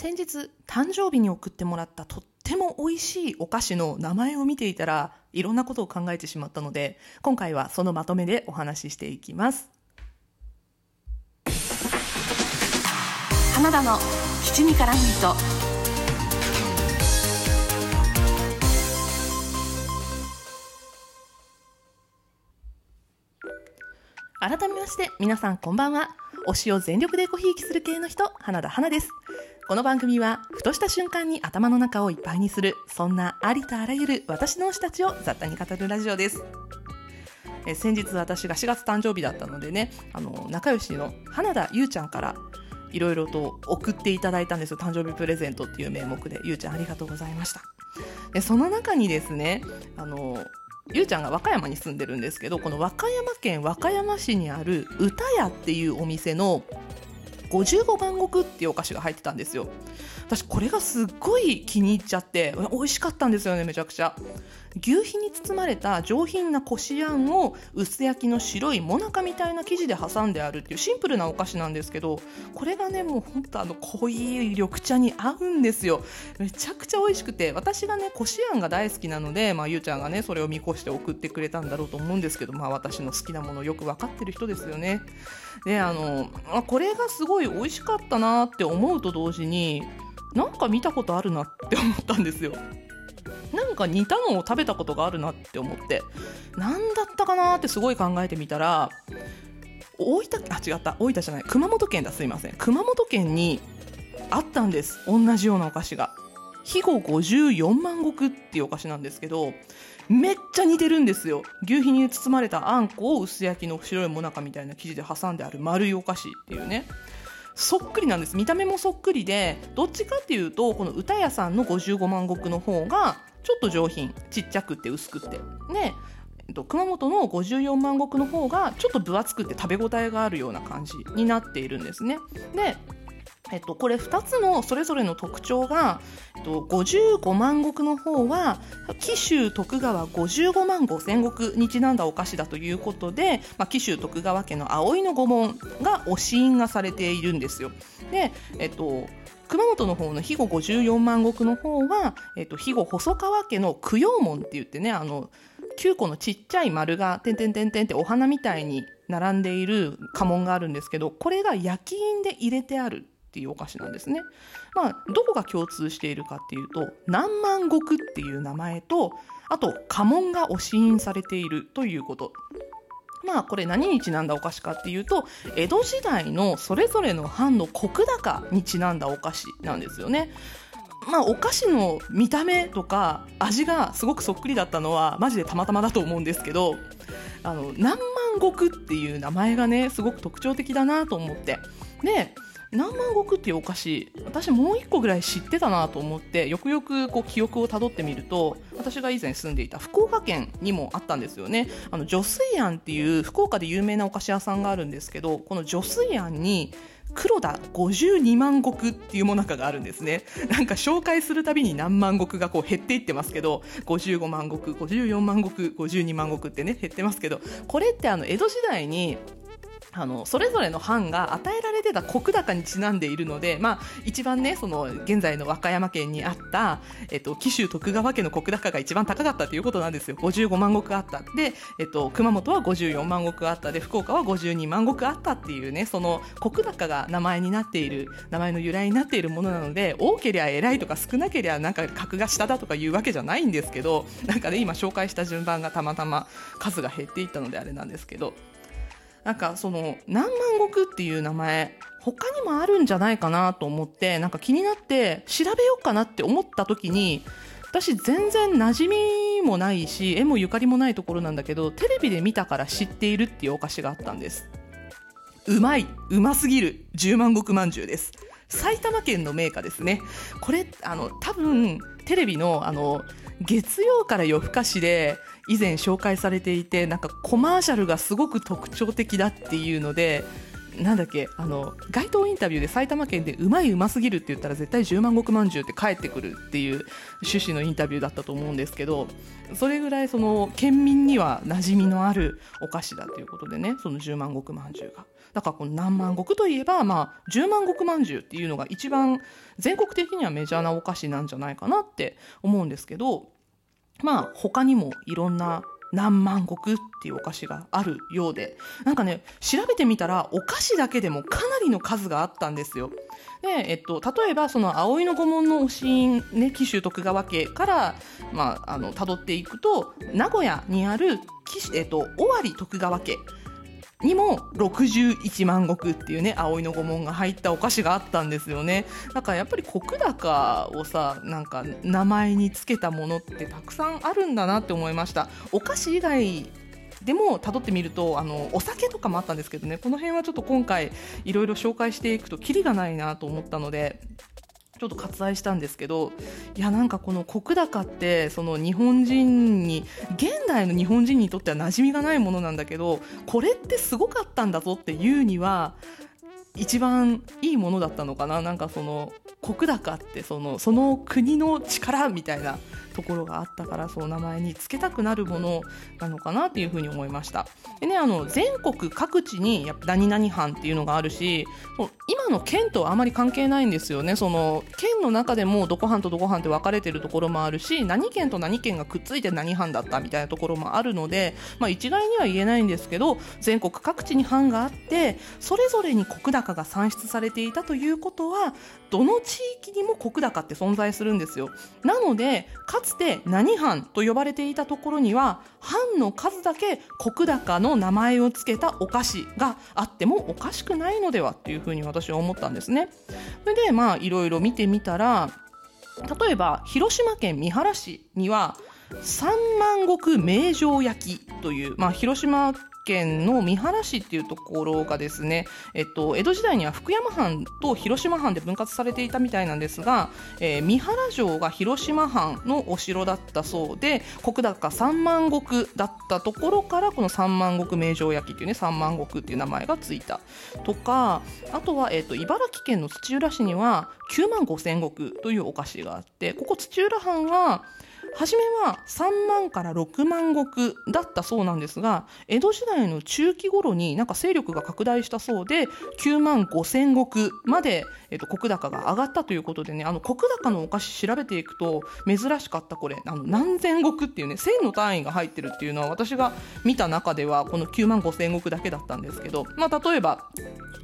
先日誕生日に送ってもらったとっても美味しいお菓子の名前を見ていたらいろんなことを考えてしまったので今回はそのまとめでお話ししていきます。花田の七味からミート。改めまして皆さんこんばんは。推しを全力でごひいきする系の人花田花ですこの番組はふとした瞬間に頭の中をいっぱいにするそんなありとあらゆる私の推したちを雑多に語るラジオです。え先日私が4月誕生日だったのでねあの仲良しの花田ゆうちゃんからいろいろと送っていただいたんですよ。誕生日プレゼントっていう名目で。ゆうちゃんありがとうございました。でその中にですねあのゆうちゃんが和歌山に住んでるんですけどこの和歌山県和歌山市にある歌屋っていうお店の55万石っていうお菓子が入ってたんですよ。私これがすっごい気に入っちゃって美味しかったんですよねめちゃくちゃ。牛皮に包まれた上品なこしあんを薄焼きの白いもなかみたいな生地で挟んであるっていうシンプルなお菓子なんですけどこれがねもうほんとあの濃い緑茶に合うんですよ。めちゃくちゃ美味しくて私がねこしあんが大好きなので、まあ、ゆうちゃんがねそれを見越して送ってくれたんだろうと思うんですけど、まあ、私の好きなものよく分かってる人ですよね。であのこれがすごいごい美味しかったなって思うと同時になんか見たことあるなって思ったんですよ。なんか似たのを食べたことがあるなって思って。何だったかなってすごい考えてみたら大分あ違った。大分じゃない。熊本県だ。すいません。熊本県にあったんです。同じようなお菓子が。肥後54万石っていうお菓子なんですけどめっちゃ似てるんですよ。牛皮に包まれたあんこを薄焼きの白いもなかみたいな生地で挟んである丸いお菓子っていうね。そっくりなんです。見た目もそっくりでどっちかっていうとこの歌屋さんの55万石の方がちょっと上品ちっちゃくて薄くて。ね、熊本の54万石の方がちょっと分厚くて食べ応えがあるような感じになっているんですね。でえっと、これ2つのそれぞれの特徴が、えっと、55万石の方は紀州徳川55万5千石にちなんだお菓子だということで、まあ、紀州徳川家の葵の御紋が押印がされているんですよ。で、えっと熊本の方の肥後54万石の方は、えっと、肥後細川家の供養門って言ってねあの9個のちっちゃい丸が点々点々ってお花みたいに並んでいる家紋があるんですけどこれが焼き印で入れてあるっていうお菓子なんですね。まあ、どこが共通しているかっていうと南万石っていう名前とあと家紋が押し印されているということまあこれ何にちなんだお菓子かっていうと江戸時代のそれぞれの藩の石高にちなんだお菓子なんですよね。まあ、お菓子の見た目とか味がすごくそっくりだったのはマジでたまたまだと思うんですけどあの南万石っていう名前がねすごく特徴的だなと思ってで南万石っていうお菓子私もう1個ぐらい知ってたなと思ってよくよくこう記憶をたどってみると私が以前住んでいた福岡県にもあったんですよね。あの女水庵っていう福岡で有名なお菓子屋さんがあるんですけどこの女水庵に黒田52万石っていうもなかがあるんですね。なんか紹介するたびに何万石がこう減っていってますけど55万石54万石52万石ってね減ってますけどこれってあの江戸時代にあのそれぞれの藩が与えられてた石高にちなんでいるので、まあ、一番ねその現在の和歌山県にあった、えっと、紀州徳川家の石高が一番高かったということなんですよ。55万石あった。で、えっと、熊本は54万石あった。で福岡は52万石あったっていうねその石高が名前になっている名前の由来になっているものなので多ければ偉いとか少なければなんか格が下だとかいうわけじゃないんですけどなんかね今紹介した順番がたまたま数が減っていったのであれなんですけど。なんかその何万石っていう名前他にもあるんじゃないかなと思ってなんか気になって調べようかなって思った時に私全然馴染みもないし絵もゆかりもないところなんだけどテレビで見たから知っているっていうお菓子があったんです。うまいうますぎる10万石まんじゅうです。埼玉県のメーカーですね。これあの多分テレビのあの月曜から夜更かしで以前紹介されていてなんかコマーシャルがすごく特徴的だっていうのでなんだっけあの街頭インタビューで埼玉県でうまいうますぎるって言ったら絶対10万石まんじゅうって帰ってくるっていう趣旨のインタビューだったと思うんですけどそれぐらいその県民には馴染みのあるお菓子だということでねその10万石まんじゅうが。だからこの何万石といえば、まあ、10万石まんじゅうっていうのが一番全国的にはメジャーなお菓子なんじゃないかなって思うんですけど、まあ、他にもいろんな何万石っていうお菓子があるようで、なんかね、調べてみたらお菓子だけでもかなりの数があったんですよ。で、えっと、例えばその葵の御門のおしん、ね、紀州徳川家から、まあ、あの、辿っていくと、名古屋にある、えっと、尾張徳川家。にも61万石っていうね葵の御紋が入ったお菓子があったんですよね。だからやっぱり石高をさなんか名前につけたものってたくさんあるんだなって思いました。お菓子以外でも辿ってみるとあのお酒とかもあったんですけどね。この辺はちょっと今回いろいろ紹介していくとキリがないなと思ったのでちょっと割愛したんですけどいやなんかこの石高ってその日本人に現代の日本人にとっては馴染みがないものなんだけどこれってすごかったんだぞっていうには一番いいものだったのかな？なんかその石高ってそのその国の力みたいなところがあったからそう名前に付けたくなるものなのかなっていうふうに思いました。でねあの全国各地にやっぱ何々藩っていうのがあるし今の県とはあまり関係ないんですよね。その県の中でもどこ藩とどこ藩って分かれてるところもあるし何県と何県がくっついて何藩だったみたいなところもあるので、まあ、一概には言えないんですけど全国各地に藩があってそれぞれに石高が算出されていたということはどの地域にも石高って存在するんですよ。なのでかつて何藩と呼ばれていたところには藩の数だけ石高の名前を付けたお菓子があってもおかしくないのではっていうふうに私は思ったんですね。それでまあいろいろ見てみたら例えば広島県三原市には三万石名城焼きという、まあ、広島県の三原市っていうところがですね、えっと、江戸時代には福山藩と広島藩で分割されていたみたいなんですが、えー、三原城が広島藩のお城だったそうで石高三万石だったところからこの三万石名城焼きっていうね三万石っていう名前がついた。とかあとは、えっと、茨城県の土浦市には9万5千石というお菓子があってここ土浦藩は初めは3万から6万石だったそうなんですが江戸時代の中期頃になんか勢力が拡大したそうで9万5千石まで、えっと、石高が上がったということでねあの石高のお菓子調べていくと珍しかったこれあの何千石っていうね1000の単位が入ってるっていうのは私が見た中ではこの9万5千石だけだったんですけど、まあ、例えば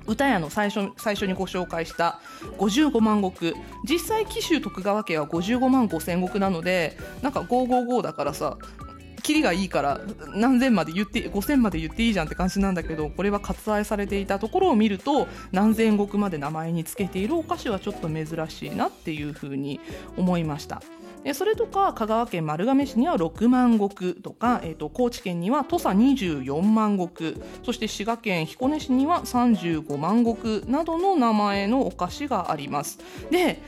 歌屋の最初最初にご紹介した55万石。実際紀州徳川家は55万5千石なのでなんか555だからさキリがいいから何千まで言って5000まで言っていいじゃんって感じなんだけどこれは割愛されていたところを見ると何千石まで名前につけているお菓子はちょっと珍しいなっていうふうに思いました。それとか香川県丸亀市には6万石とか、えーと、高知県には土佐24万石そして滋賀県彦根市には35万石などの名前のお菓子がありますで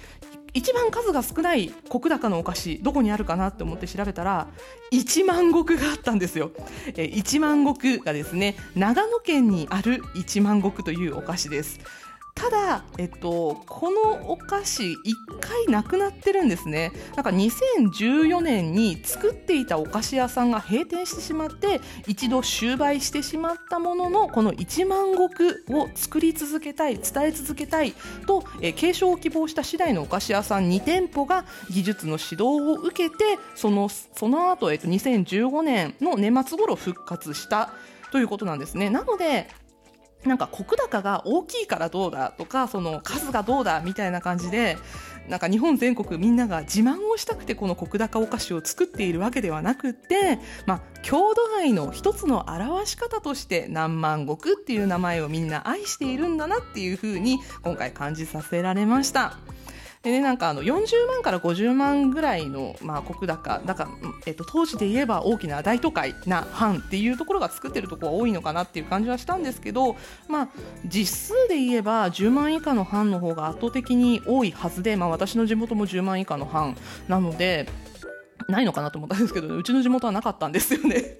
一番数が少ない石高のお菓子どこにあるかなって思って調べたら一万石があったんですよ、え一万石がですね長野県にある一万石というお菓子です。ただ、えっと、このお菓子一回なくなってるんですね。なんか2014年に作っていたお菓子屋さんが閉店してしまって一度終売してしまったもののこの1万石を作り続けたい伝え続けたいと、え継承を希望した次第のお菓子屋さん2店舗が技術の指導を受けてそのその後、えっと、2015年の年末頃復活したということなんですね。なのでなんか石高が大きいからどうだとかその数がどうだみたいな感じでなんか日本全国みんなが自慢をしたくてこの石高お菓子を作っているわけではなくって、まあ、郷土愛の一つの表し方として何万石っていう名前をみんな愛しているんだなっていうふうに今回感じさせられました。でね、なんかあの40万から50万ぐらいの、まあ、石高だから、えっと、当時で言えば大きな大都会な藩っていうところが作ってるところが多いのかなっていう感じはしたんですけど、まあ、実数で言えば10万以下の藩の方が圧倒的に多いはずで、まあ、私の地元も10万以下の藩なのでないのかなと思ったんですけど、ね、うちの地元はなかったんですよね。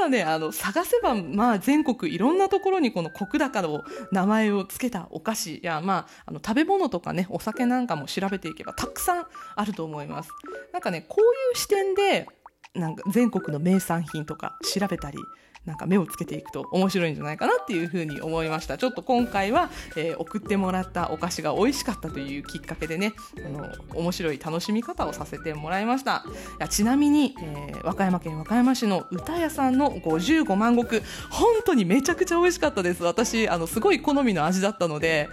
ただね、あの、探せば、まあ、全国いろんなところにこの石高の名前を付けたお菓子や、まあ、あの、食べ物とかね、お酒なんかも調べていけばたくさんあると思います。なんかね、こういう視点で、なんか全国の名産品とか調べたりなんか目をつけていくと面白いんじゃないかなっていうふうに思いました。ちょっと今回は、えー、送ってもらったお菓子が美味しかったというきっかけでねあの面白い楽しみ方をさせてもらいました。いやちなみに、えー、和歌山県和歌山市の歌屋さんの55万石。本当にめちゃくちゃ美味しかったです。私あのすごい好みの味だったので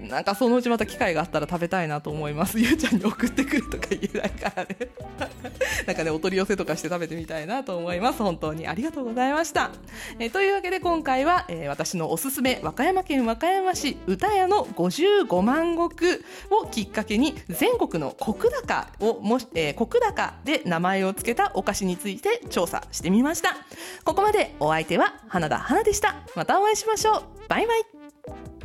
なんかそのうちまた機会があったら食べたいなと思います。ゆうちゃんに送ってくるとか言えないからね。なんかねお取り寄せとかして食べてみたいなと思います。本当にありがとうございました。えー、というわけで今回は、えー、私のおすすめ和歌山県和歌山市歌屋の55万石をきっかけに全国の石高をもし、えー、石高で名前を付けたお菓子について調査してみました。ここまでお相手は花田花でした。またお会いしましょう。バイバイ。